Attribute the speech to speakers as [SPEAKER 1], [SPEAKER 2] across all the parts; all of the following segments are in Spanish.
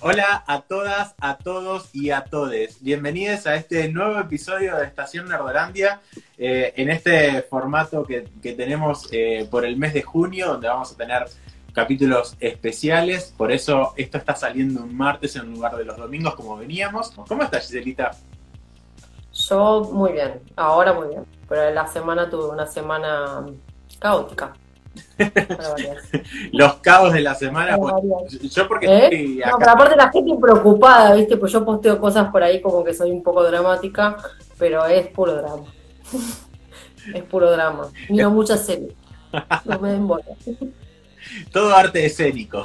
[SPEAKER 1] Hola a todas, a todos y a todes. Bienvenidos a este nuevo episodio de Estación Nerdolandia, eh, en este formato que, que tenemos eh, por el mes de junio, donde vamos a tener capítulos especiales. Por eso esto está saliendo un martes en lugar de los domingos, como veníamos. ¿Cómo estás, Giselita?
[SPEAKER 2] Yo muy bien, ahora muy bien. Pero la semana tuve una semana caótica.
[SPEAKER 1] Los caos de la semana. Pues, yo porque
[SPEAKER 2] ¿Eh?
[SPEAKER 1] estoy
[SPEAKER 2] No, pero aparte la gente preocupada, ¿viste? Pues yo posteo cosas por ahí como que soy un poco dramática, pero es puro drama. es puro drama. Miro muchas series. No me den bola.
[SPEAKER 1] Todo arte escénico.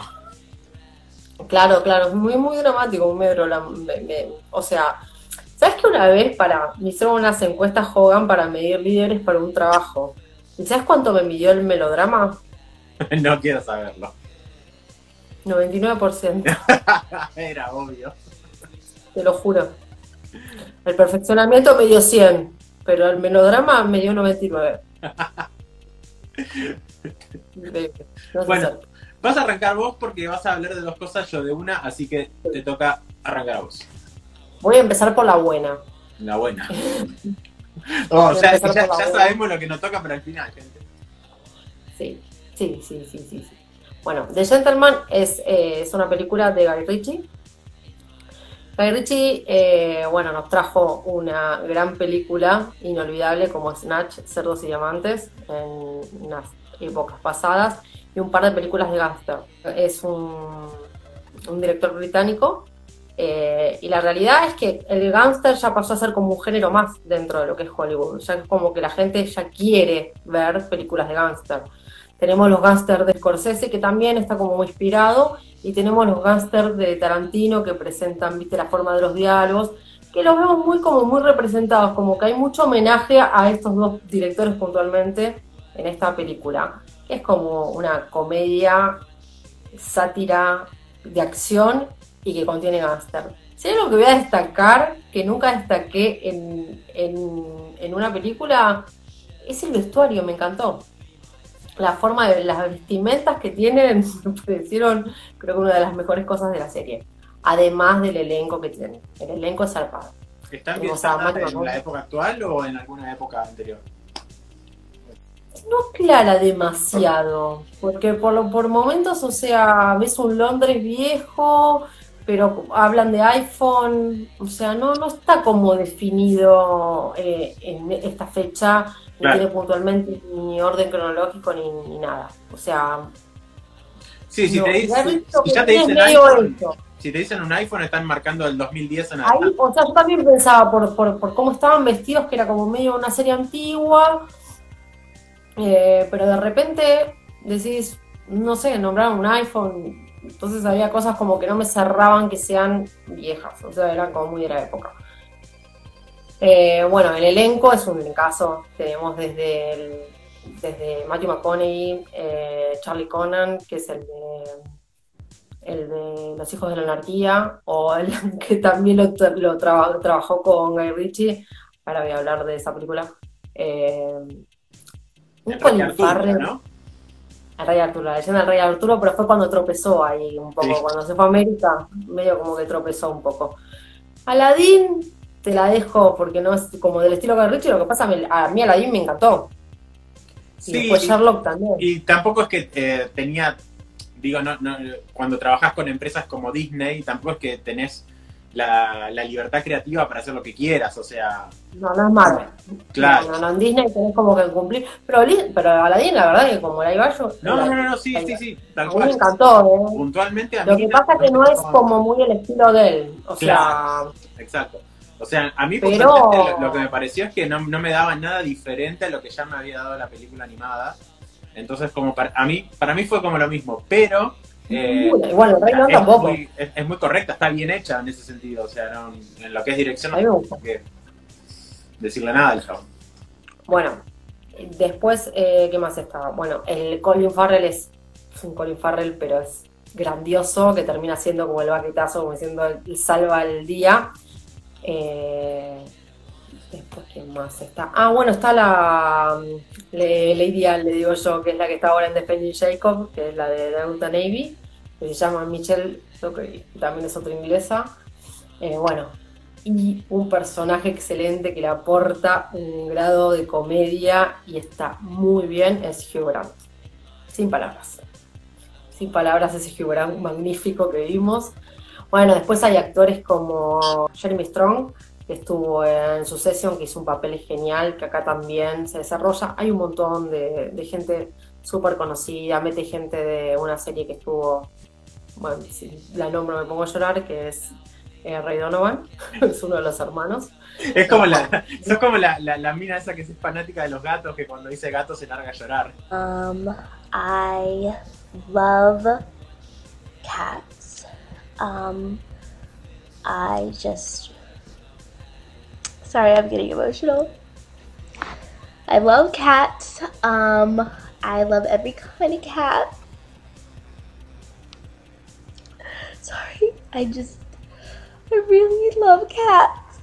[SPEAKER 2] Claro, claro, es muy, muy dramático, drama- me- me- o sea, ¿sabes que una vez para, me hicieron unas encuestas Hogan para medir líderes para un trabajo? ¿Y sabes cuánto me midió el melodrama?
[SPEAKER 1] no quiero saberlo.
[SPEAKER 2] 99%,
[SPEAKER 1] Era obvio.
[SPEAKER 2] te lo juro. El perfeccionamiento me dio 100, pero el melodrama me dio 99. Increíble. No sé
[SPEAKER 1] Bueno. Vas a arrancar vos porque vas a hablar de dos cosas, yo de una, así que te toca arrancar a vos.
[SPEAKER 2] Voy a empezar por la buena.
[SPEAKER 1] La buena. Oh, ya, ya- sabemos lo que nos toca para el final, gente.
[SPEAKER 2] Sí, sí, sí, sí, sí. sí. Bueno, The Gentleman es, eh, es una película de Guy Ritchie. Guy Ritchie, eh, bueno, nos trajo una gran película inolvidable como Snatch, Cerdos y Diamantes, en unas épocas pasadas, y un par de películas de gángster. Es un, un director británico, eh, y la realidad es que el gángster ya pasó a ser como un género más dentro de lo que es Hollywood. Ya es como que la gente ya quiere ver películas de gángster. Tenemos los gángsters de Scorsese, que también está como muy inspirado, y tenemos los gángsters de Tarantino, que presentan, viste, la forma de los diálogos, que los vemos muy como muy representados, como que hay mucho homenaje a estos dos directores puntualmente en esta película. Es como una comedia, sátira de acción y que contiene gángster. Si hay algo que voy a destacar, que nunca destaqué en, en, en una película, es el vestuario, me encantó. La forma de las vestimentas que tienen me parecieron, creo que una de las mejores cosas de la serie. Además del elenco que tienen. El elenco es zarpado.
[SPEAKER 1] ¿Están
[SPEAKER 2] Mario
[SPEAKER 1] en la época actual o en alguna época anterior?
[SPEAKER 2] No aclara demasiado, porque por, lo- por momentos, o sea, ves un Londres viejo, pero hablan de iPhone, o sea, no, no está como definido eh, en esta fecha, ni
[SPEAKER 1] Claro.
[SPEAKER 2] tiene puntualmente ni orden cronológico ni, ni nada. O sea,
[SPEAKER 1] Sí, si,
[SPEAKER 2] no,
[SPEAKER 1] te
[SPEAKER 2] ya
[SPEAKER 1] si te dicen iPhone, si te dicen un iPhone están marcando el 2010 en
[SPEAKER 2] Ahí, o sea, yo también pensaba por, por, por cómo estaban vestidos, que era como medio una serie antigua, eh, pero de repente decís, no sé, nombraron un iPhone, entonces había cosas como que no me cerraban que sean viejas, o sea, eran como muy de la época. Eh, bueno, el elenco es un caso, tenemos desde, el- desde Matthew McConaughey, eh, Charlie Conan, que es el de el de Los hijos de la anarquía, o el que también lo, lo traba- trabajó con Guy Ritchie. Ahora voy a hablar de esa película. Eh, un Colin Farrell,
[SPEAKER 1] ¿no?
[SPEAKER 2] Rey Arturo, la leyenda del Rey Arturo, pero fue cuando tropezó ahí un poco.
[SPEAKER 1] Sí.
[SPEAKER 2] Cuando se fue a América, medio como que tropezó un poco. Aladdin, te la dejo porque no es como del estilo Guy Ritchie, lo que pasa, a mí Aladdin me encantó. Y
[SPEAKER 1] Sí,
[SPEAKER 2] después Sherlock también.
[SPEAKER 1] y tampoco es que eh, tenía, digo, no, no, cuando trabajas con empresas como Disney, tampoco es que tenés la, la libertad creativa para hacer lo que quieras, o sea,
[SPEAKER 2] No, no es malo.
[SPEAKER 1] claro.
[SPEAKER 2] No, no, en Disney tenés como que cumplir. Pero, pero Aladdin, la verdad, que como la iba yo.
[SPEAKER 1] No, no, no, no, sí, sí, sí, tal
[SPEAKER 2] mí
[SPEAKER 1] cual.
[SPEAKER 2] me encantó, ¿eh?
[SPEAKER 1] Puntualmente a mí
[SPEAKER 2] Lo que pasa es que no es como muy el estilo de él. O sea.
[SPEAKER 1] Exacto. O sea, a mí
[SPEAKER 2] Pero-
[SPEAKER 1] lo, lo que me pareció es que no, no me daba nada diferente a lo que ya me había dado la película animada. Entonces, como para, a mí, para mí fue como lo mismo, pero eh,
[SPEAKER 2] ninguna. igual el Rey León
[SPEAKER 1] es,
[SPEAKER 2] tampoco.
[SPEAKER 1] muy, es, es muy correcta, está bien hecha en ese sentido. O sea, no- en lo que es dirección no tengo que decirle nada al chabón.
[SPEAKER 2] Bueno, después, eh, ¿qué más estaba? Bueno, el Colin Farrell es, es un Colin Farrell, pero es grandioso, que termina siendo como el baquetazo, como diciendo, el salva el día. Eh, ¿quién más está? Ah, bueno, está la mm, Lady Al, le digo yo, que es la que está ahora en Defending Jacob, que es la de Downton Navy. que se llama Michelle, que también es otra inglesa. Eh, bueno, y un personaje excelente que le aporta un grado de comedia y está muy bien es Hugh Grant. Sin palabras. Sin palabras ese Hugh Grant magnífico que vimos. Bueno, después hay actores como Jeremy Strong, que estuvo en Succession, que hizo un papel genial, que acá también se desarrolla. Hay un montón de, gente súper conocida, mete gente de una serie que estuvo, bueno, si la nombro me pongo a llorar, que es eh, Ray Donovan, es uno de los hermanos.
[SPEAKER 1] Es como la, sos como la, la, mina esa que es fanática de los gatos, que cuando dice gato se larga a llorar.
[SPEAKER 3] Um, I love cats. Um, I just Sorry, I'm getting emotional. I love cats. Um, I love every kind of cat. Sorry, I just, I really love cats.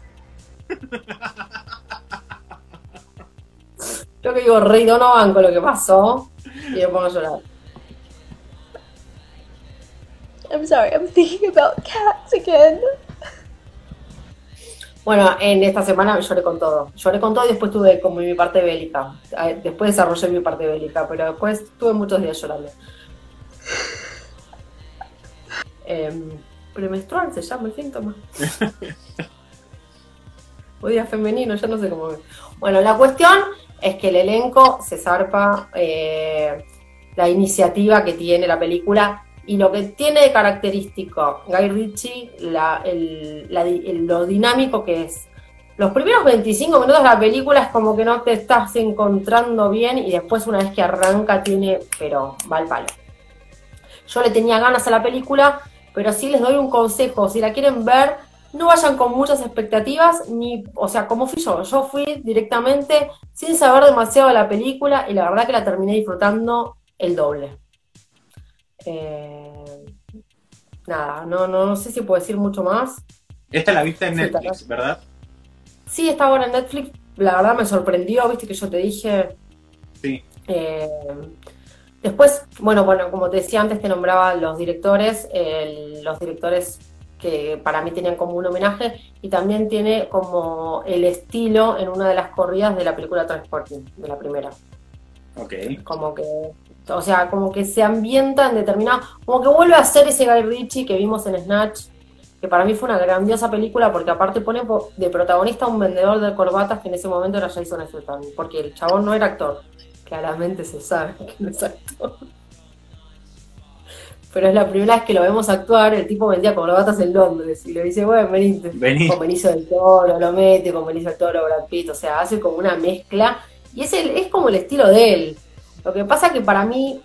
[SPEAKER 2] Yo que digo, Rey Donovan con lo que pasó y yo pongo a llorar.
[SPEAKER 3] I'm sorry, I'm thinking about cats again.
[SPEAKER 2] Bueno, en esta semana lloré con todo. Lloré con todo y después tuve como mi parte bélica. Después desarrollé mi parte bélica, pero después tuve muchos días llorando. Eh, premenstrual se llama el síntoma. o día femenino, ya no sé cómo. Bueno, la cuestión es que el elenco se zarpa eh, la iniciativa que tiene la película y lo que tiene de característico Guy Ritchie, lo dinámico que es. Los primeros 25 minutos de la película es como que no te estás encontrando bien y después una vez que arranca tiene, pero va al palo. Yo le tenía ganas a la película, pero sí les doy un consejo, si la quieren ver, no vayan con muchas expectativas, ni, o sea, como fui yo, yo fui directamente sin saber demasiado de la película y la verdad que la terminé disfrutando el doble. Eh, nada, no, no, sé si puedo decir mucho más.
[SPEAKER 1] Esta la viste en Netflix, ¿verdad?
[SPEAKER 2] Sí, está ahora en Netflix. La verdad me sorprendió, viste que yo te dije.
[SPEAKER 1] Sí.
[SPEAKER 2] Eh, después, bueno, bueno, como te decía antes, te nombraba los directores, los directores que para mí tenían como un homenaje y también tiene como el estilo en una de las corridas de la película Transporting, de la primera.
[SPEAKER 1] Ok.
[SPEAKER 2] Como que o sea, como que se ambienta en determinado, como que vuelve a ser ese Guy Ritchie que vimos en Snatch, que para mí fue una grandiosa película porque aparte pone de protagonista a un vendedor de corbatas que en ese momento era Jason Statham, porque el chabón no era actor, claramente se sabe que no es actor. Pero es la primera vez que lo vemos actuar, el tipo vendía corbatas en Londres y le dice, bueno, venite,
[SPEAKER 1] Vení.
[SPEAKER 2] con Benicio del Toro, lo mete, con Benicio del Toro, Brad Pitt, o sea, hace como una mezcla y es, el, es como el estilo de él. Lo que pasa que para mí,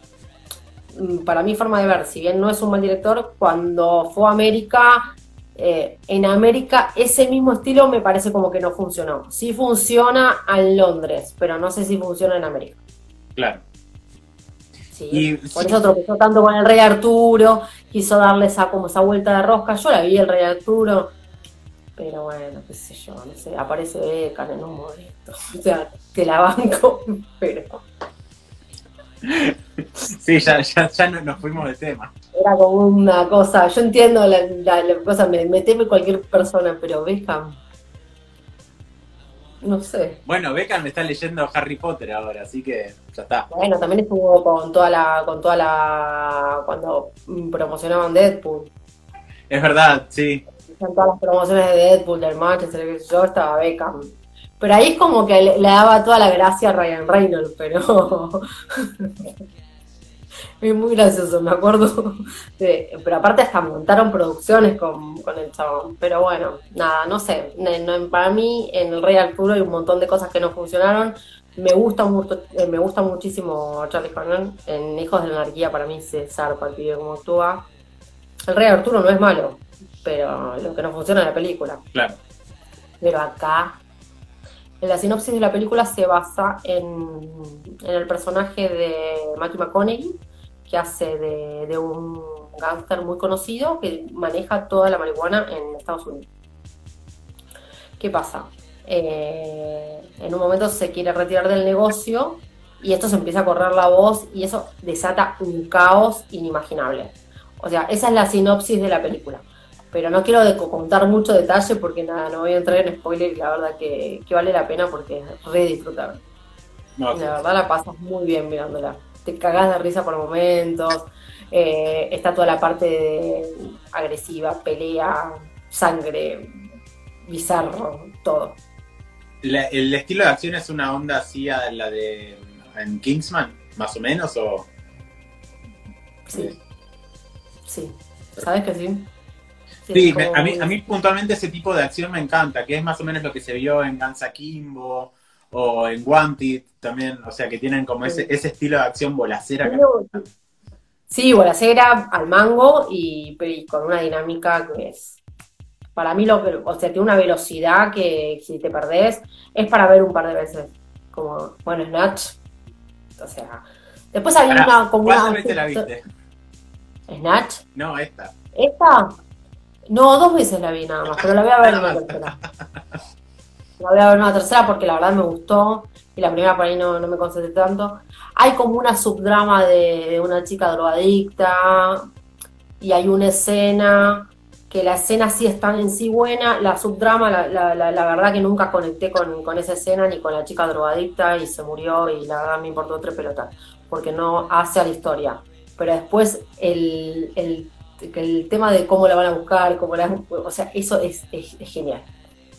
[SPEAKER 2] mm, para mi forma de ver, si bien no es un mal director, cuando fue a América, eh, en América ese mismo estilo me parece como que no funcionó. Sí funciona en Londres, pero no sé si funciona en América.
[SPEAKER 1] Claro.
[SPEAKER 2] Sí, por eso tropezó tanto con el Rey Arturo, quiso darle esa, como esa vuelta de rosca. Yo la vi el Rey Arturo, pero bueno, qué sé yo, no sé, aparece Becan en un momento. O sea, te la banco, pero
[SPEAKER 1] Sí, ya, ya, ya nos fuimos de tema.
[SPEAKER 2] Era como una cosa, yo entiendo la, cosa, me, me, teme cualquier persona, pero Beckham, no sé.
[SPEAKER 1] Bueno, Beckham me está leyendo Harry Potter ahora, así que ya está.
[SPEAKER 2] Bueno, también estuvo con toda la, con toda la, cuando promocionaban Deadpool.
[SPEAKER 1] Es verdad, sí.
[SPEAKER 2] En todas las promociones de Deadpool, del Manchester, yo estaba Beckham. Pero ahí es como que le, daba toda la gracia a Ryan Reynolds, pero. es muy gracioso, me acuerdo. pero aparte hasta montaron producciones con, el chabón. Pero bueno, nada, no sé. para mí, en el Rey Arturo hay un montón de cosas que no funcionaron. Me gusta mucho, eh, me gusta muchísimo Charlie Hunnam. En Hijos de la Anarquía para mí se zarpa el pibe como actúa. El Rey Arturo no es malo, pero lo que no funciona es la película.
[SPEAKER 1] Claro.
[SPEAKER 2] Pero acá la sinopsis de la película se basa en, el personaje de Matthew McConaughey, que hace de, un gángster muy conocido que maneja toda la marihuana en Estados Unidos. ¿Qué pasa? Eh, en un momento se quiere retirar del negocio y esto se empieza a correr la voz y eso desata un caos inimaginable. O sea, esa es la sinopsis de la película. Pero no quiero contar mucho detalle porque nada, no voy a entrar en spoiler y la verdad que, que vale la pena porque es re disfrutable.
[SPEAKER 1] No,
[SPEAKER 2] La verdad la pasas muy bien mirándola. Te cagás de risa por momentos. eh, está toda la parte de- agresiva, pelea, sangre, bizarro, todo.
[SPEAKER 1] La- el estilo de acción es una onda así a la de en Kingsman, más o menos, o
[SPEAKER 2] Sí. Sí. ¿Sabes que sí?
[SPEAKER 1] Sí, me- a, mí, a mí puntualmente ese tipo de acción me encanta, que es más o menos lo que se vio en Gansa Kimbo o en Wanted también, o sea, que tienen como ese, ese estilo de acción bolacera. que-
[SPEAKER 2] Sí, bolacera al mango y, con una dinámica que es. Para mí, lo o sea, tiene una velocidad que si te perdés es para ver un par de veces. Como, bueno, Snatch. O sea, después había
[SPEAKER 1] Pará,
[SPEAKER 2] una. Como
[SPEAKER 1] ¿Cuántas
[SPEAKER 2] una
[SPEAKER 1] veces la viste?
[SPEAKER 2] ¿Snatch?
[SPEAKER 1] No, esta.
[SPEAKER 2] ¿Esta? No, dos veces la vi nada más, pero la voy a ver una tercera. La voy a ver una tercera porque la verdad me gustó y la primera por ahí no, no me concentré tanto. Hay como una subdrama de, una chica drogadicta y hay una escena que la escena sí está en sí buena, la subdrama, la, la, la, la verdad que nunca conecté con, con esa escena ni con la chica drogadicta y se murió y la verdad me importó tres pelotas porque no hace a la historia. Pero después el, el el tema de cómo la van a buscar, cómo la, o sea, eso es, es- genial.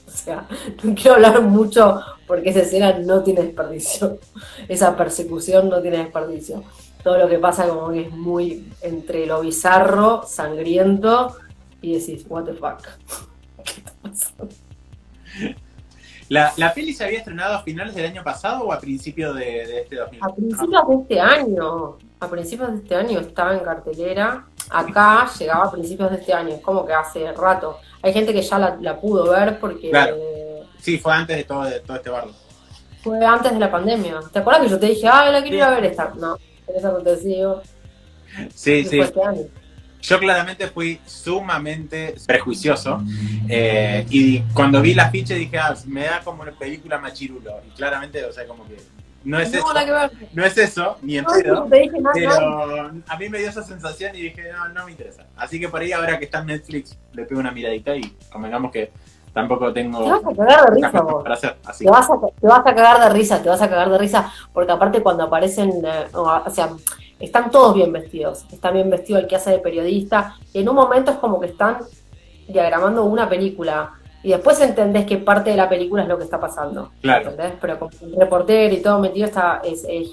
[SPEAKER 2] O sea, no quiero hablar mucho porque esa escena no tiene desperdicio. Esa persecución no tiene desperdicio. Todo lo que pasa como que es muy entre lo bizarro, sangriento y decís, what the fuck. ¿Qué está pasando?
[SPEAKER 1] ¿La, ¿La peli se había estrenado a finales del año pasado o a principios de, de este 2000?
[SPEAKER 2] A principios de este año, a principios de este año estaba en cartelera. Acá llegaba a principios de este año, es como que hace rato. Hay gente que ya la, la pudo ver porque
[SPEAKER 1] Claro.
[SPEAKER 2] eh,
[SPEAKER 1] Sí, fue antes de todo, de todo este bardo.
[SPEAKER 2] fue antes de la pandemia. ¿Te acuerdas que yo te dije, ah, la quiero ir a
[SPEAKER 1] Sí.
[SPEAKER 2] ver esta? No, en ese acontecido.
[SPEAKER 1] Sí,
[SPEAKER 2] fue
[SPEAKER 1] sí.
[SPEAKER 2] este año.
[SPEAKER 1] Yo claramente fui sumamente prejuicioso eh, y cuando vi la ficha dije, ah, me da como una película machirulo. Y claramente, o sea, como que no es
[SPEAKER 2] No,
[SPEAKER 1] eso,
[SPEAKER 2] que
[SPEAKER 1] no es eso, ni en
[SPEAKER 2] No,
[SPEAKER 1] pedo.
[SPEAKER 2] no.
[SPEAKER 1] Pero a mí me dio esa sensación y dije, no, no me interesa. Así que por ahí ahora que está en Netflix le pego una miradita y convengamos que tampoco tengo
[SPEAKER 2] Te vas a cagar de risa vos.
[SPEAKER 1] para hacer. Así
[SPEAKER 2] Te vas, a, te vas a cagar de risa, te vas a cagar de risa, porque aparte cuando aparecen, eh, o sea, están todos bien vestidos, está bien vestido el que hace de periodista, y en un momento es como que están diagramando una película, y después entendés que parte de la película es lo que está pasando,
[SPEAKER 1] Claro.
[SPEAKER 2] ¿entendés? Pero con el reportero y todo metido está, es, es.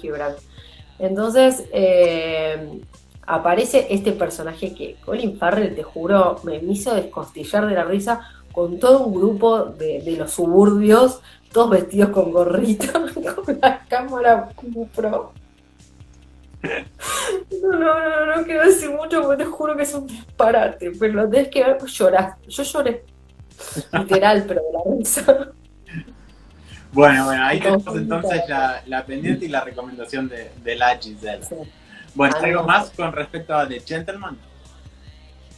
[SPEAKER 2] Entonces, eh, aparece este personaje que Colin Farrell, te juro, me hizo descostillar de la risa con todo un grupo de, de los suburbios, todos vestidos con gorrito, con la cámara GoPro. No, no, no, no quiero decir mucho porque te juro que es un disparate, pero lo tenés que ver, pues. Yo lloré, literal, pero de la risa.
[SPEAKER 1] Bueno, bueno, ahí tenemos entonces la, la pendiente y la recomendación de, de la Giselle.
[SPEAKER 2] Sí.
[SPEAKER 1] Bueno, ¿algo más con respecto a The Gentleman?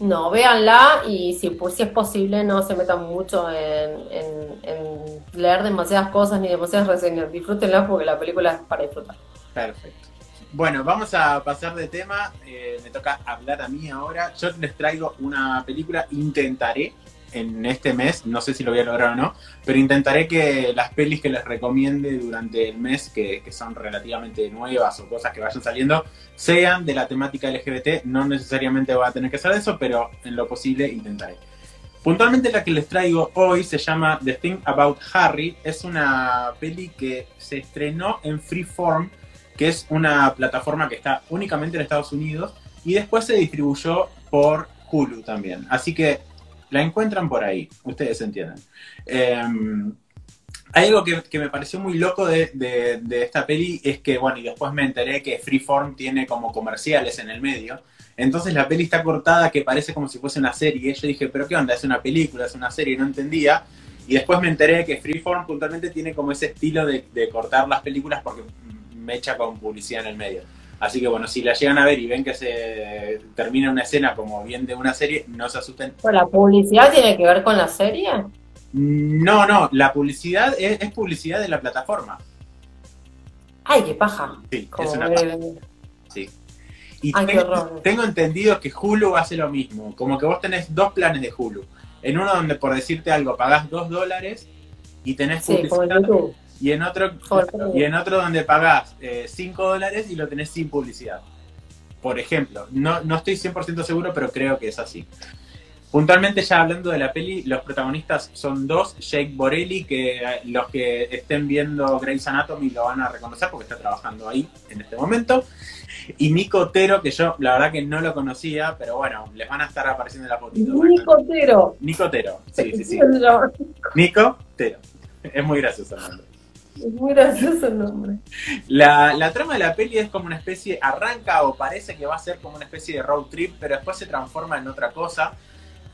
[SPEAKER 2] No, véanla y si, pues, si es posible no se metan mucho en, en- en leer demasiadas cosas ni demasiadas reseñas. Disfrútenla porque la película es para disfrutar.
[SPEAKER 1] Perfecto. Bueno, vamos a pasar de tema. Eh, me toca hablar a mí ahora. Yo les traigo una película. Intentaré en este mes, no sé si lo voy a lograr o no, pero intentaré que las pelis que les recomiende durante el mes, que, son relativamente nuevas o cosas que vayan saliendo, sean de la temática LGBT. No necesariamente va a tener que ser eso, pero en lo posible intentaré. Puntualmente la que les traigo hoy se llama The Thing About Harry. Es una peli que se estrenó en Freeform, que es una plataforma que está únicamente en Estados Unidos y después se distribuyó por Hulu también. Así que la encuentran por ahí, ustedes entienden. Hay algo que, me pareció muy loco de, esta peli es que, bueno, y después me enteré que Freeform tiene como comerciales en el medio. Entonces la peli está cortada que parece como si fuese una serie. Yo dije, pero ¿qué onda? Es una película, es una serie, no entendía. Y después me enteré que Freeform puntualmente tiene como ese estilo de cortar las películas porque me echa con publicidad en el medio. Así que bueno, si la llegan a ver y ven que se termina una escena como bien de una serie, no se asusten.
[SPEAKER 2] ¿Pero la publicidad tiene que ver con la serie?
[SPEAKER 1] No, no, la publicidad es, es publicidad de la plataforma.
[SPEAKER 2] Ay, qué paja.
[SPEAKER 1] Sí,
[SPEAKER 2] Como
[SPEAKER 1] es una
[SPEAKER 2] ver-
[SPEAKER 1] Sí. Y
[SPEAKER 2] Ay,
[SPEAKER 1] tengo, tengo entendido que Hulu hace lo mismo. Como que vos tenés dos planes de Hulu. En uno donde, por decirte algo, pagás dos dólares y tenés
[SPEAKER 2] Sí,
[SPEAKER 1] publicidad. Y en otro, y en otro donde pagás 5 dólares y lo tenés sin publicidad. Por ejemplo, no, no estoy 100% seguro, pero creo que es así. Puntualmente ya hablando de la peli, los protagonistas son dos, Jake Borelli, que eh, los que estén viendo Grey's Anatomy lo van a reconocer porque está trabajando ahí en este momento, y Nico Otero, que yo la verdad que no lo conocía, pero bueno, les van a estar apareciendo en la fotito.
[SPEAKER 2] Nico Otero.
[SPEAKER 1] Nico Otero, sí, sí, sí. Nico Otero. Es muy gracioso el nombre.
[SPEAKER 2] Muy gracioso el nombre.
[SPEAKER 1] La, la trama de la peli es como una especie, arranca o parece que va a ser como una especie de road trip, pero después se transforma en otra cosa.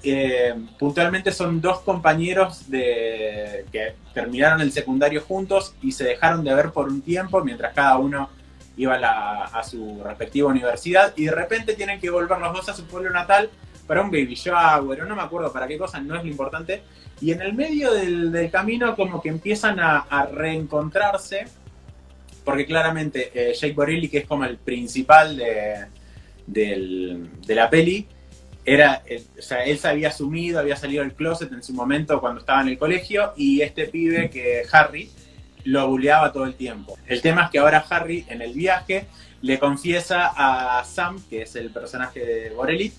[SPEAKER 1] Eh, puntualmente son dos compañeros de, que terminaron el secundario juntos y se dejaron de ver por un tiempo mientras cada uno iba a, la- a su respectiva universidad y de repente tienen que volver los dos a su pueblo natal para un baby shower, o no me acuerdo para qué cosa, no es lo importante. Y en el medio del, camino como que empiezan a, reencontrarse, porque claramente eh, Jake Borelli, que es como el principal de, de la peli, era, eh, o sea, él se había asumido, había salido del closet en su momento cuando estaba en el colegio, y este pibe que Harry lo buleaba todo el tiempo. El tema es que ahora Harry en el viaje le confiesa a Sam, que es el personaje de Borelli,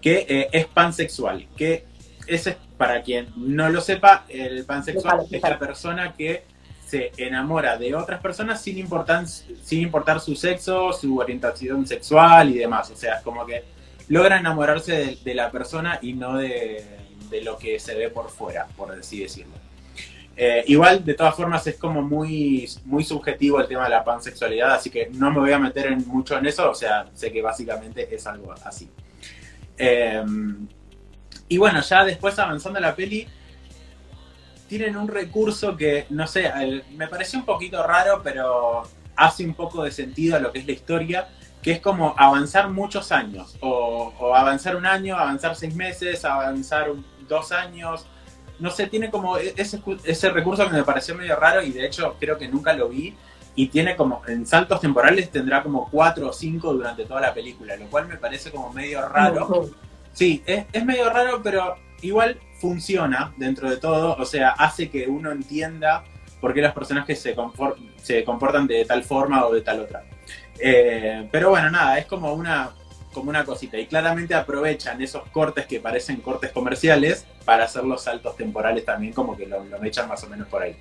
[SPEAKER 1] que eh, es pansexual, que ese es, para quien no lo sepa, el pansexual es la persona que se enamora de otras personas sin importar, sin importar su sexo, su orientación sexual y demás. O sea, es como que logra enamorarse de, de la persona y no de, de lo que se ve por fuera, por así decirlo. Eh, igual, de todas formas, es como muy, muy subjetivo el tema de la pansexualidad, así que no me voy a meter en, mucho en eso, o sea, sé que básicamente es algo así. Eh, y bueno, ya después avanzando la peli, tienen un recurso que, no sé, me pareció un poquito raro, pero hace un poco de sentido a lo que es la historia, que es como avanzar muchos años, o, o avanzar un año, avanzar seis meses, avanzar dos años, no sé, tiene como e- ese, ese recurso que me pareció medio raro y de hecho creo que nunca lo vi. Y tiene como, en saltos temporales tendrá como cuatro o cinco durante toda la película, lo cual me parece como medio raro. Sí, es, es medio raro, pero igual funciona dentro de todo. O sea, hace que uno entienda por qué los personajes se, se comportan de tal forma o de tal otra. Eh, pero bueno, nada, es como una, como una cosita. Y claramente aprovechan esos cortes que parecen cortes comerciales para hacer los saltos temporales también, como que lo, lo echan más o menos por ahí.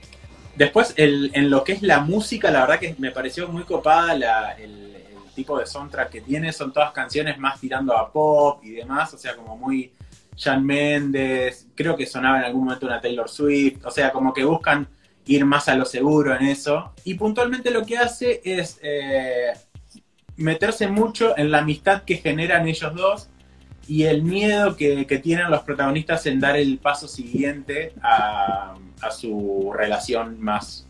[SPEAKER 1] Después, el- en lo que es la música, la verdad que me pareció muy copada la- el tipo de soundtrack que tiene. Son todas canciones más tirando a pop y demás, o sea, como muy Jan Méndez. Creo que sonaba en algún momento una Taylor Swift, o sea, como que buscan ir más a lo seguro en eso. Y puntualmente lo que hace es eh, meterse mucho en la amistad que generan ellos dos y el miedo que, tienen los protagonistas en dar el paso siguiente a, su relación más,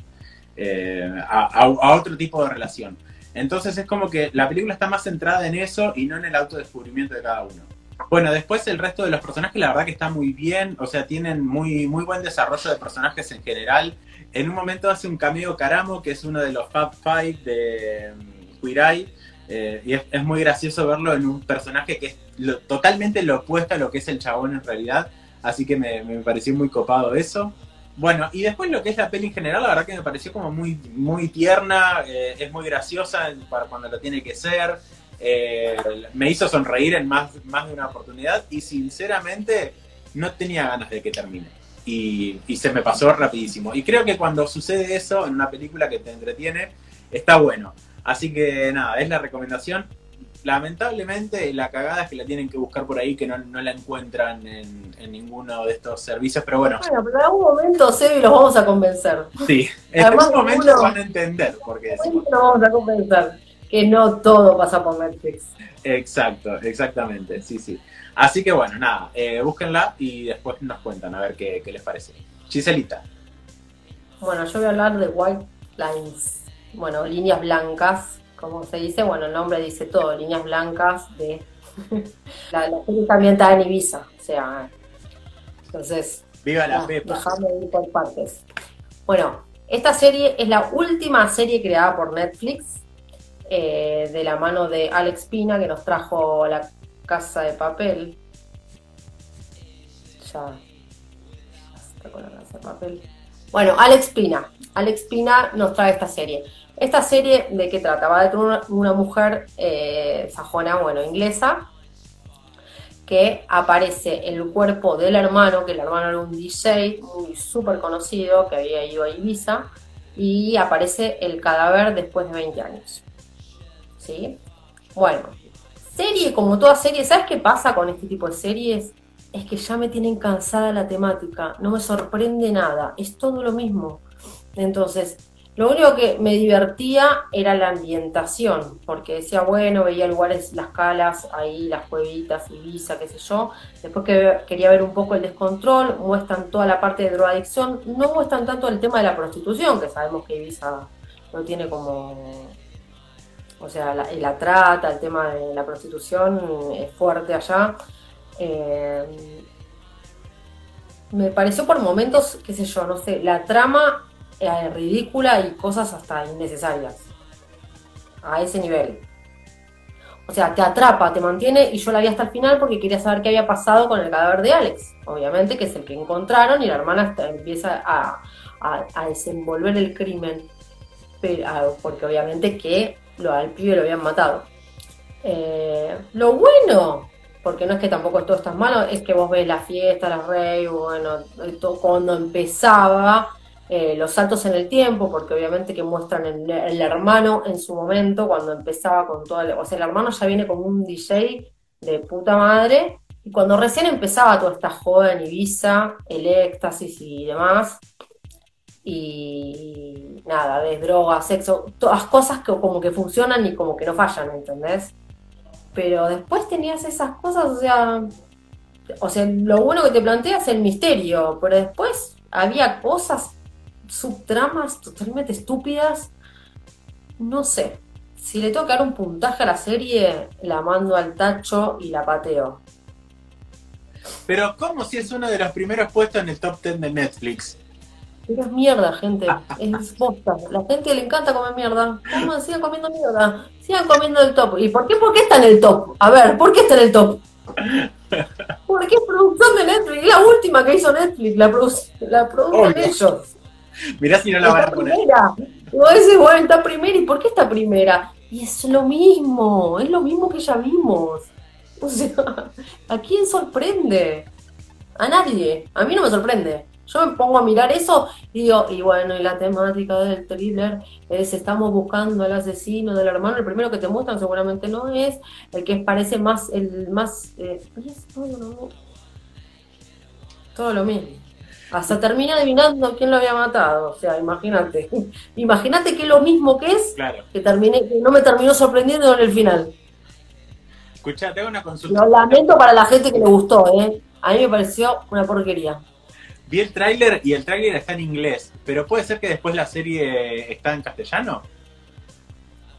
[SPEAKER 1] eh, a otro tipo de relación. Entonces es como que la película está más centrada en eso y no en el autodescubrimiento de cada uno. Bueno, después el resto de los personajes la verdad que está muy bien, o sea, tienen muy, muy buen desarrollo de personajes en general. En un momento hace un cameo Karamo, que es uno de los Fab Five de mm, Queer Eye, eh, y es, muy gracioso verlo en un personaje que es lo- totalmente lo opuesto a lo que es el chabón en realidad, así que me pareció muy copado eso. Bueno, y después lo que es la peli en general, la verdad que me pareció como muy, muy tierna, eh, es muy graciosa para cuando lo tiene que ser, eh, me hizo sonreír en más, más de una oportunidad y sinceramente no tenía ganas de que termine. Y, y se me pasó rapidísimo. Y creo que cuando sucede eso en una película que te entretiene, está bueno. Así que nada, es la recomendación. Lamentablemente la cagada es que la tienen que buscar por ahí, que no, no la encuentran en, en ninguno de estos servicios, pero bueno,
[SPEAKER 2] Bueno, pero en algún momento, Sebi, los vamos a convencer.
[SPEAKER 1] sí, en algún momento van a entender porque
[SPEAKER 2] En algún momento los vamos a convencer que no todo pasa por Netflix.
[SPEAKER 1] Exacto, exactamente, sí, sí. Así que bueno, nada, eh, búsquenla y después nos cuentan a ver qué, qué les parece. Giselita,
[SPEAKER 2] Bueno, yo voy a hablar de White Lines. Bueno, líneas blancas, como se dice. Bueno, el nombre dice todo, líneas blancas de... la, la serie está ambientada en Ibiza, o sea... Entonces,
[SPEAKER 1] viva la Pepa.
[SPEAKER 2] Ir por partes. Bueno, esta serie es la última serie creada por Netflix. eh, de la mano de Alex Pina, que nos trajo la casa de papel. Ya. Está con la casa de papel. Bueno, Alex Pina. Alex Pina nos trae esta serie. Esta serie, ¿de qué trata? Va de una, una mujer eh, sajona, bueno, inglesa, que aparece el cuerpo del hermano, que el hermano era un DJ muy súper conocido, que había ido a Ibiza, y aparece el cadáver después de 20 años. ¿Sí? Bueno, serie como toda serie, ¿sabes qué pasa con este tipo de series? Es que ya me tienen cansada la temática, no me sorprende nada, es todo lo mismo. Entonces, lo único que me divertía era la ambientación, porque decía, bueno, veía lugares, las calas, ahí las cuevitas, Ibiza, qué sé yo. Después que quería ver un poco el descontrol, muestran toda la parte de drogadicción, no muestran tanto el tema de la prostitución, que sabemos que Ibiza no tiene como... O sea, la, la trata, el tema de la prostitución es fuerte allá. Eh, me pareció por momentos, qué sé yo, no sé, la trama ridícula y cosas hasta innecesarias. A ese nivel. O sea, te atrapa, te mantiene y yo la vi hasta el final porque quería saber qué había pasado con el cadáver de Alex. Obviamente que es el que encontraron y la hermana empieza a, desenvolver el crimen. Pero, porque obviamente que lo, al pibe lo habían matado. Eh, lo bueno, porque no es que tampoco todo está malo, es que vos ves la fiesta, la rey, bueno, todo, cuando empezaba eh, los saltos en el tiempo, porque obviamente que muestran el, hermano en su momento, cuando empezaba con todo, el, o sea, el hermano ya viene como un DJ de puta madre, y cuando recién empezaba toda esta joda en Ibiza, el éxtasis y demás, y nada, ves droga, sexo, todas cosas que como que funcionan y como que no fallan, ¿entendés? Pero después tenías esas cosas, o sea, o sea, lo bueno que te plantea es el misterio, pero después había cosas subtramas totalmente estúpidas. No sé. Si le que dar un puntaje a la serie, la mando al tacho y la pateo.
[SPEAKER 1] Pero, ¿cómo si es uno de los primeros puestos en el top 10 de Netflix?
[SPEAKER 2] Pero es mierda, gente. Es bosta. La gente le encanta comer mierda. ¿Cómo? Sigan comiendo mierda. Sigan comiendo el top. ¿Y por qué? ¿Por qué está en el top? A ver, ¿por qué está en el top? Porque es producción de Netflix. Es la última que hizo Netflix. La, produ la producen ellos.
[SPEAKER 1] Mirá si no la van a poner.
[SPEAKER 2] Primera. Decís, bueno, está primera, ¿y por qué está primera? Y es lo mismo, es lo mismo que ya vimos. O sea, ¿a quién sorprende? A nadie. A mí no me sorprende. Yo me pongo a mirar eso y digo, y bueno, y la temática del thriller es estamos buscando al asesino del hermano. El primero que te muestran seguramente no es el que parece más, el más. Eh, es todo lo, todo lo mismo. Hasta termina adivinando quién lo había matado. O sea, imagínate. Imagínate que es lo mismo que es,
[SPEAKER 1] claro.
[SPEAKER 2] que terminé, que no me terminó sorprendiendo en el final.
[SPEAKER 1] Escucha, te hago una consulta.
[SPEAKER 2] Lo lamento para la gente que le gustó, ¿eh? A mí me pareció una porquería.
[SPEAKER 1] Vi el tráiler y el tráiler está en inglés, pero puede ser que después la serie está en castellano.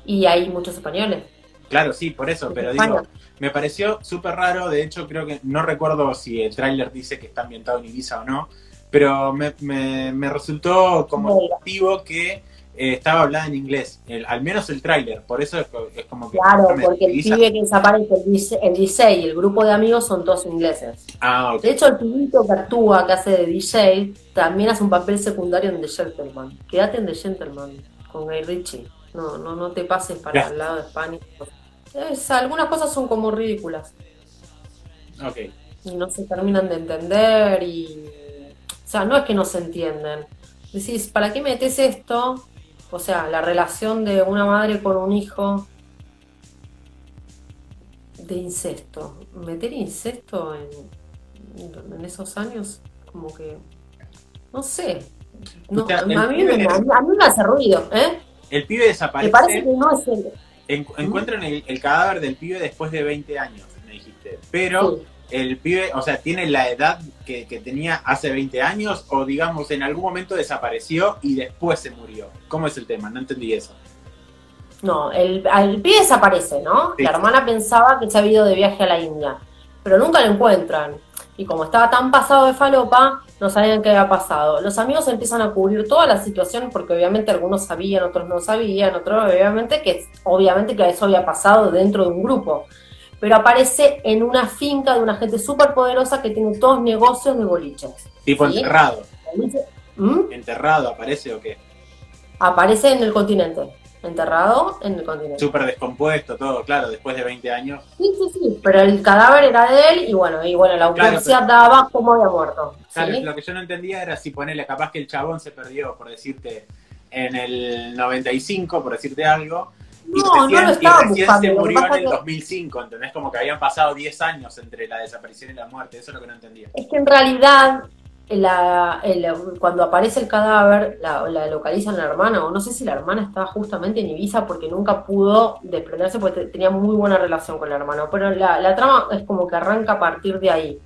[SPEAKER 2] Y hay muchos españoles.
[SPEAKER 1] Claro, sí, por eso, pero digo, me pareció súper raro, de hecho creo que no recuerdo si el tráiler dice que está ambientado en Ibiza o no, pero me, me, me resultó como activo que eh, estaba hablada en inglés, el, al menos el tráiler, por eso es, es, como que...
[SPEAKER 2] Claro, porque el pibe que desaparece, el DJ y el grupo de amigos son todos ingleses.
[SPEAKER 1] Ah, okay.
[SPEAKER 2] De hecho, el pibito que actúa, que hace de DJ, también hace un papel secundario en The Gentleman. Quédate en The Gentleman, con Guy Ritchie. No, no, no te pases para el lado de. Es, algunas cosas son como ridículas.
[SPEAKER 1] Ok.
[SPEAKER 2] Y no se terminan de entender y... O sea, no es que no se entienden. Decís, ¿para qué metes esto? O sea, la relación de una madre con un hijo de incesto. Meter incesto en, en esos años, como que, no sé. No, o sea, a, mí me, a, mí, a, mí, me hace ruido, ¿eh?
[SPEAKER 1] El pibe desaparece.
[SPEAKER 2] Me parece que no es el...
[SPEAKER 1] En, encuentran el, el, cadáver del pibe después de 20 años, me dijiste. Pero... Sí el pibe, o sea, tiene la edad que, que, tenía hace 20 años o digamos en algún momento desapareció y después se murió. ¿Cómo es el tema? No entendí eso.
[SPEAKER 2] No, el, el pibe desaparece, ¿no? Sí. La hermana pensaba que se había ido de viaje a la India, pero nunca lo encuentran. Y como estaba tan pasado de falopa, no sabían qué había pasado. Los amigos empiezan a cubrir toda la situación porque obviamente algunos sabían, otros no sabían, otros obviamente que obviamente que eso había pasado dentro de un grupo. Pero aparece en una finca de una gente súper poderosa que tiene todos negocios de boliches.
[SPEAKER 1] Tipo
[SPEAKER 2] ¿Sí?
[SPEAKER 1] enterrado.
[SPEAKER 2] ¿Mm?
[SPEAKER 1] ¿Enterrado aparece o qué?
[SPEAKER 2] Aparece en el continente, enterrado en el continente.
[SPEAKER 1] Súper descompuesto todo, claro, después de 20 años.
[SPEAKER 2] Sí, sí, sí, pero el cadáver era de él y bueno, y bueno, la
[SPEAKER 1] Claro,
[SPEAKER 2] autopsia
[SPEAKER 1] pero-
[SPEAKER 2] daba cómo había muerto.
[SPEAKER 1] Claro,
[SPEAKER 2] ¿sí?
[SPEAKER 1] lo que yo no entendía era si ponerle, capaz que el chabón se perdió, por decirte, en el 95, por decirte algo. Y
[SPEAKER 2] No, no lo
[SPEAKER 1] y
[SPEAKER 2] estaba
[SPEAKER 1] recién
[SPEAKER 2] buscando,
[SPEAKER 1] se murió en el
[SPEAKER 2] que-
[SPEAKER 1] 2005, ¿entendés? Como que habían pasado 10 años entre la desaparición y la muerte, eso es lo que no entendía.
[SPEAKER 2] Es que en realidad, la- el- cuando aparece el cadáver, la, la localizan la hermana, o no sé si la hermana estaba justamente en Ibiza porque nunca pudo desprenderse porque te- tenía muy buena relación con la hermana, pero la, la trama es como que arranca a partir de ahí.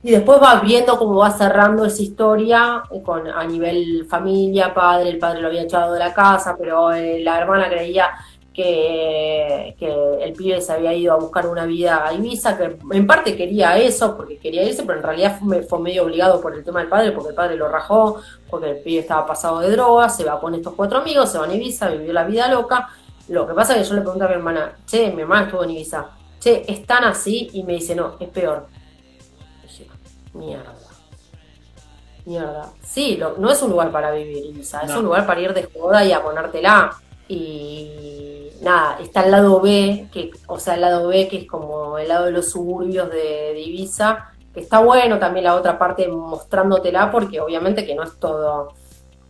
[SPEAKER 2] Y después va viendo cómo va cerrando esa historia con, a nivel familia, padre, el padre lo había echado de la casa, pero eh, la hermana creía que, que el pibe se había ido a buscar una vida a Ibiza, que en parte quería eso, porque quería irse, pero en realidad fue, fue medio obligado por el tema del padre, porque el padre lo rajó, porque el pibe estaba pasado de drogas, se va con estos cuatro amigos, se van a Ibiza, vivió la vida loca. Lo que pasa es que yo le pregunté a mi hermana, che, mi hermana estuvo en Ibiza, che, ¿es tan así? Y me dice, no, es peor. Dije, mierda. Mierda. Sí, lo- no es un lugar para vivir, Ibiza, es un lugar para ir de joda y a ponértela. Y nada, está el lado B, que, o sea, el lado B que es como el lado de los suburbios de, de Ibiza, que está bueno también la otra parte mostrándotela, porque obviamente que no es todo.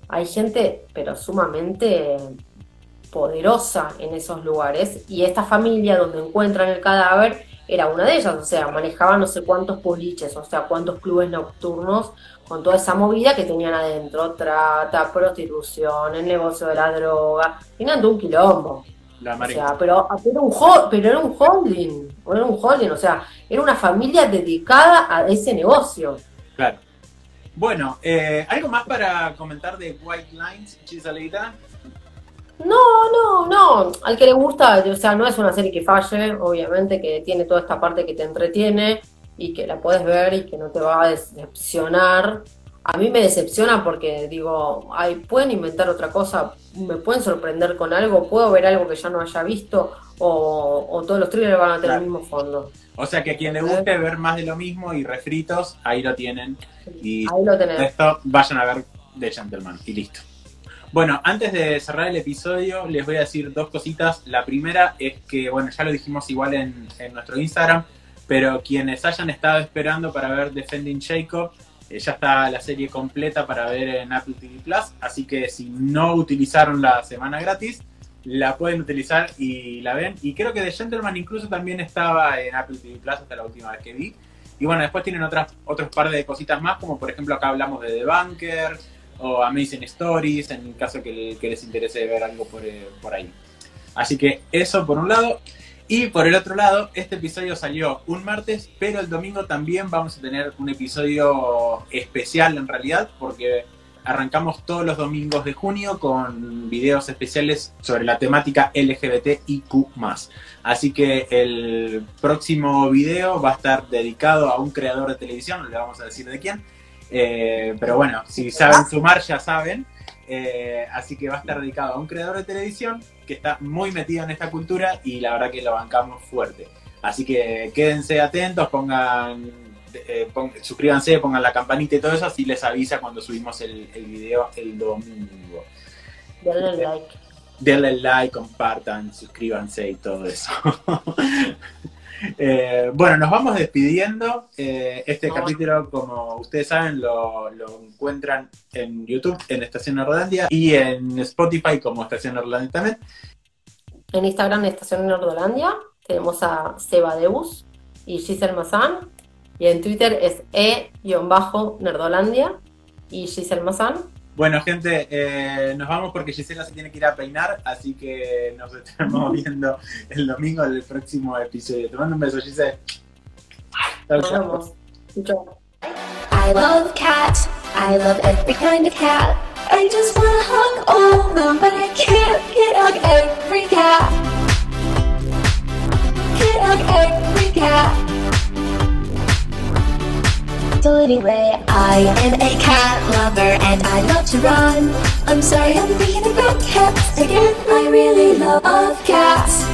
[SPEAKER 2] Hay gente, pero sumamente poderosa en esos lugares, y esta familia donde encuentran el cadáver era una de ellas, o sea, manejaba no sé cuántos boliches, o sea, cuántos clubes nocturnos con toda esa movida que tenían adentro, trata, prostitución, el negocio de la droga, tenían un quilombo.
[SPEAKER 1] La
[SPEAKER 2] O sea, pero, era un pero era un holding, o era un holding, o sea, era una familia dedicada a ese negocio.
[SPEAKER 1] Claro. Bueno, eh, ¿algo más para comentar de White Lines, Chisalita?
[SPEAKER 2] No, no, no. Al que le gusta, o sea, no es una serie que falle, obviamente, que tiene toda esta parte que te entretiene y que la puedes ver y que no te va a decepcionar. A mí me decepciona porque digo, ay, pueden inventar otra cosa, me pueden sorprender con algo, puedo ver algo que ya no haya visto o, o todos los thrillers van a tener
[SPEAKER 1] Claro.
[SPEAKER 2] el mismo fondo.
[SPEAKER 1] O sea que a quien le guste ver más de lo mismo y refritos, ahí lo tienen. Y
[SPEAKER 2] Ahí lo tenés.
[SPEAKER 1] esto vayan a ver The Gentleman y listo. Bueno, antes de cerrar el episodio, les voy a decir dos cositas. La primera es que, bueno, ya lo dijimos igual en, en nuestro Instagram, pero quienes hayan estado esperando para ver Defending Jacob, eh, ya está la serie completa para ver en Apple TV Plus. Así que si no utilizaron la semana gratis, la pueden utilizar y la ven. Y creo que The Gentleman incluso también estaba en Apple TV Plus hasta la última vez que vi. Y bueno, después tienen otras, otros par de cositas más, como por ejemplo acá hablamos de The Bunker o Amazing Stories, en caso que, les interese ver algo por, eh, por ahí. Así que eso por un lado. Y por el otro lado, este episodio salió un martes, pero el domingo también vamos a tener un episodio especial en realidad, porque arrancamos todos los domingos de junio con videos especiales sobre la temática LGBTIQ. Así que el próximo video va a estar dedicado a un creador de televisión, no le vamos a decir de quién. Eh, pero bueno, si saben sumar ya saben. Eh, así que va a estar dedicado a un creador de televisión que está muy metido en esta cultura y la verdad que lo bancamos fuerte. Así que quédense atentos, pongan, eh, suscríbanse, pongan la campanita y todo eso, así les avisa cuando subimos el, el video el domingo.
[SPEAKER 2] Denle like.
[SPEAKER 1] Denle like, compartan, suscríbanse y todo eso. Eh, bueno, nos vamos despidiendo. Eh, este capítulo, como ustedes saben, lo, lo encuentran en YouTube, en Estación Norlandia y en Spotify como Estación Norlandia también.
[SPEAKER 2] En Instagram, Estación Nerdolandia, tenemos a Seba Deus y Giselle Mazán. Y en Twitter es e-nerdolandia y Giselle Mazán.
[SPEAKER 1] Bueno, gente, eh, nos vamos porque Gisela se tiene que ir a peinar, así que nos estaremos viendo el domingo del próximo episodio. Te mando un beso, chau.
[SPEAKER 2] vemos. Chau.
[SPEAKER 3] I love cats. I love every kind of cat. I just wanna hug all of them, but I can't get hug every cat. Can't hug every cat. So anyway, I am a cat lover and I love to run. I'm sorry, I'm thinking about cats again. I really love cats.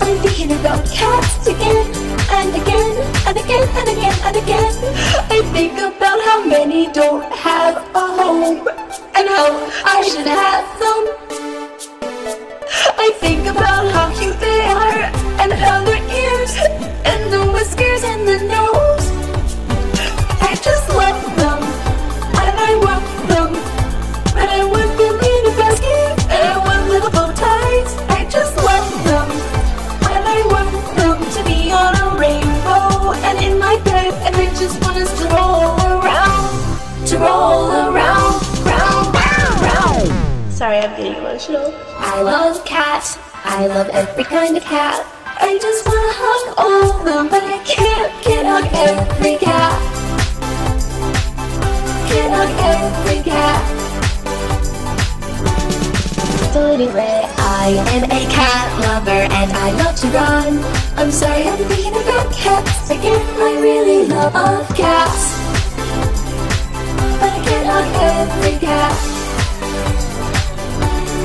[SPEAKER 3] I'm thinking about cats again and again and again and again and again. I think about how many don't have a home and how I should have them. I think about how cute they are and how their ears and the whiskers and the nose. Cat. I just wanna hug all of them, but I can't, can't hug every cat. Can't hug every cat. Anyway, I am a cat lover and I love to run. I'm sorry, I'm thinking about cats again. I really love cats. But I can't hug every cat.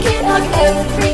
[SPEAKER 3] Can't hug every